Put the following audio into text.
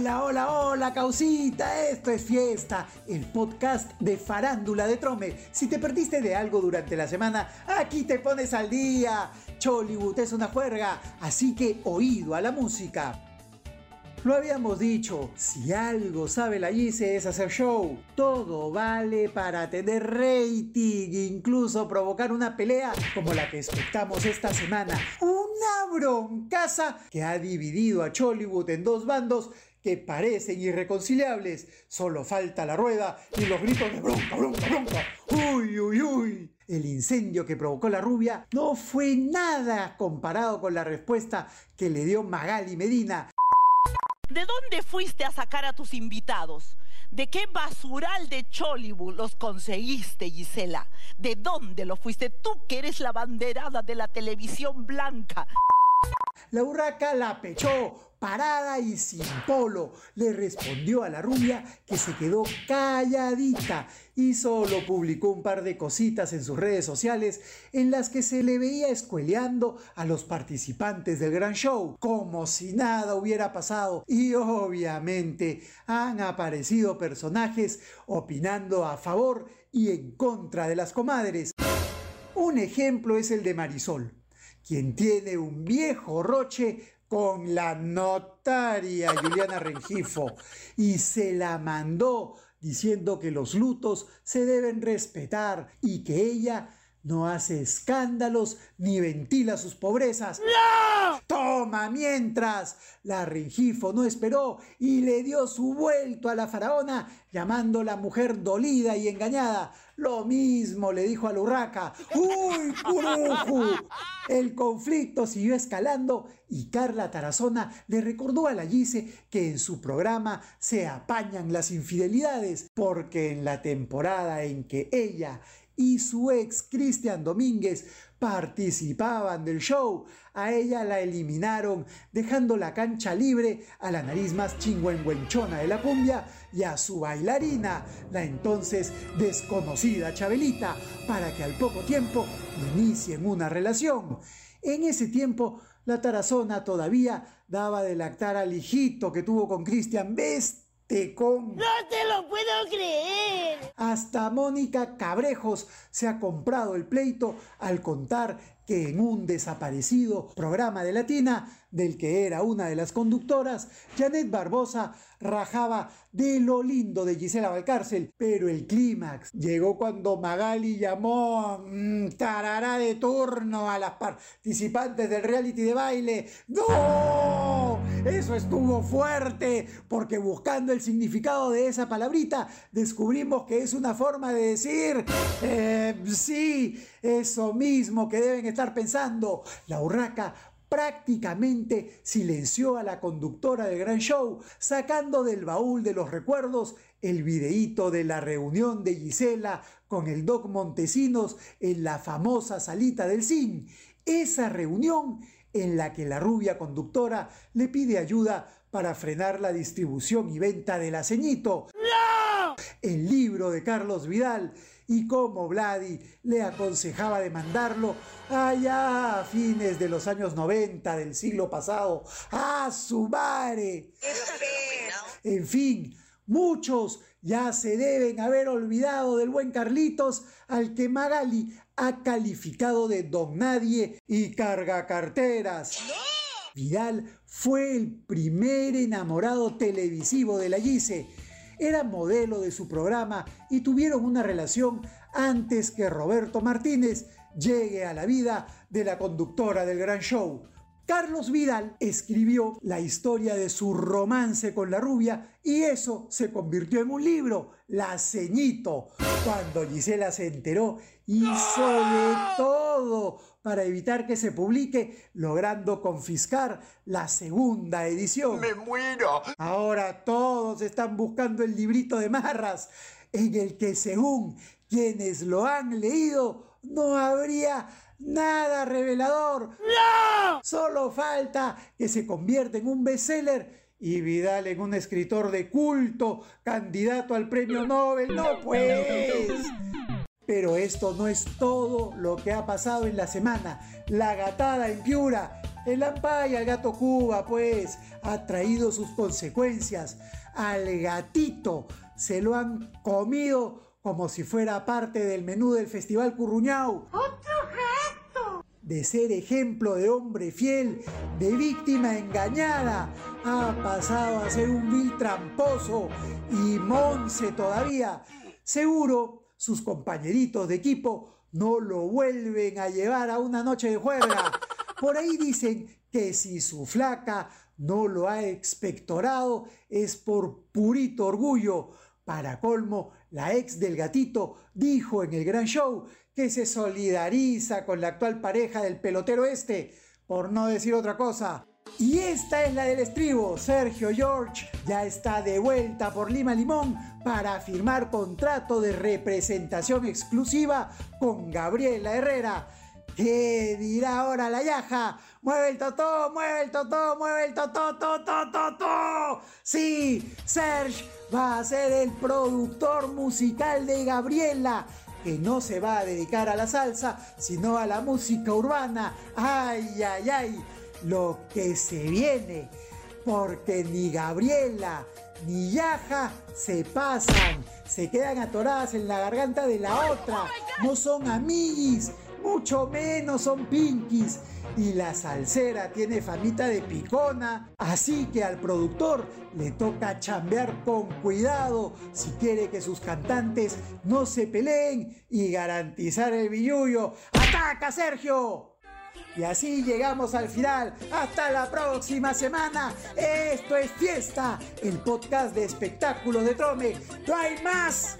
Hola, hola, hola, causita, esto es Fiesta, el podcast de Farándula de Trome. Si te perdiste de algo durante la semana, aquí te pones al día. Chollywood es una juerga, así que oído a la música. Lo habíamos dicho, si algo sabe la Gise es hacer show. Todo vale para tener rating, incluso provocar una pelea como la que espectamos esta semana. Una broncaza que ha dividido a Chollywood en dos bandos que parecen irreconciliables. Solo falta la rueda y los gritos de bronca, bronca, bronca. Uy, uy, uy. El incendio que provocó la rubia no fue nada comparado con la respuesta que le dio Magali Medina. ¿De dónde fuiste a sacar a tus invitados? ¿De qué basural de Chollywood los conseguiste, Gisela? ¿De dónde lo fuiste? Tú que eres la banderada de la televisión blanca. La urraca la pechó, parada y sin polo. Le respondió a la rubia que se quedó calladita y solo publicó un par de cositas en sus redes sociales en las que se le veía escueleando a los participantes del gran show, como si nada hubiera pasado. Y obviamente han aparecido personajes opinando a favor y en contra de las comadres. Un ejemplo es el de Marisol quien tiene un viejo roche con la notaria Juliana Rengifo y se la mandó diciendo que los lutos se deben respetar y que ella no hace escándalos ni ventila sus pobrezas. ¡No! Toma, mientras. La Rengifo no esperó y le dio su vuelto a la faraona, llamándola mujer dolida y engañada. Lo mismo le dijo a la urraca. ¡Uy, curuju! El conflicto siguió escalando y Carla Tarazona le recordó a la Gise que en su programa se apañan las infidelidades, porque en la temporada en que ella y su ex Cristian Domínguez participaban del show. A ella la eliminaron, dejando la cancha libre a la nariz más chingüengüenchona de la cumbia y a su bailarina, la entonces desconocida Chabelita, para que al poco tiempo inicien una relación. En ese tiempo, la Tarazona todavía daba de lactar al hijito que tuvo con Cristian Best ¡No te lo puedo creer! Hasta Mónica Cabrejos se ha comprado el pleito al contar que en un desaparecido programa de Latina, del que era una de las conductoras, Janet Barbosa rajaba de lo lindo de Gisela Valcárcel, pero el clímax llegó cuando Magali llamó mmm, tarará de turno a las participantes del reality de baile. ¡No! Eso estuvo fuerte, porque buscando el significado de esa palabrita, descubrimos que es una forma de decir, eh, sí, eso mismo que deben estar pensando. La urraca prácticamente silenció a la conductora del gran show, sacando del baúl de los recuerdos el videíto de la reunión de Gisela con el Doc Montesinos en la famosa salita del CIN. Esa reunión en la que la rubia conductora le pide ayuda para frenar la distribución y venta del aceñito. ¡No! El libro de Carlos Vidal y cómo Vladi le aconsejaba demandarlo allá a fines de los años 90 del siglo pasado. ¡A su madre! En fin, muchos ya se deben haber olvidado del buen Carlitos al que Magali ha calificado de don nadie y carga carteras. Vidal fue el primer enamorado televisivo de la Gise era modelo de su programa y tuvieron una relación antes que Roberto Martínez llegue a la vida de la conductora del gran show. Carlos Vidal escribió la historia de su romance con la rubia y eso se convirtió en un libro, La Ceñito. Cuando Gisela se enteró, hizo de todo para evitar que se publique, logrando confiscar la segunda edición. ¡Me muero! Ahora todos están buscando el librito de marras, en el que según quienes lo han leído, no habría nada revelador. ¡No! Solo falta que se convierta en un bestseller y Vidal en un escritor de culto, candidato al premio Nobel. No pues. Pero esto no es todo lo que ha pasado en la semana. La gatada en Piura El Ampay al gato Cuba, pues, ha traído sus consecuencias. Al gatito se lo han comido como si fuera parte del menú del Festival Curruñao. ¡Otro gato! De ser ejemplo de hombre fiel, de víctima engañada, ha pasado a ser un vil tramposo y monce todavía. Seguro sus compañeritos de equipo no lo vuelven a llevar a una noche de juerga. Por ahí dicen que si su flaca no lo ha expectorado es por purito orgullo. Para colmo, la ex del gatito dijo en el gran show que se solidariza con la actual pareja del pelotero este, por no decir otra cosa. Y esta es la del estribo. Sergio George ya está de vuelta por Lima Limón para firmar contrato de representación exclusiva con Gabriela Herrera. ¿Qué dirá ahora la yaja? ¡Mueve el totó! ¡Mueve el totó! ¡Mueve el totó! ¡Totó! ¡Totó! Sí, Serge va a ser el productor musical de Gabriela que no se va a dedicar a la salsa, sino a la música urbana. ¡Ay, ay, ay! Lo que se viene, porque ni Gabriela ni Yaja se pasan, se quedan atoradas en la garganta de la otra, no son amiguis, mucho menos son pinkies. Y la salsera tiene famita de picona, así que al productor le toca chambear con cuidado si quiere que sus cantantes no se peleen y garantizar el billullo. ¡Ataca, Sergio! Y así llegamos al final. Hasta la próxima semana. Esto es Fiesta, el podcast de espectáculos de Trome. ¡No hay más!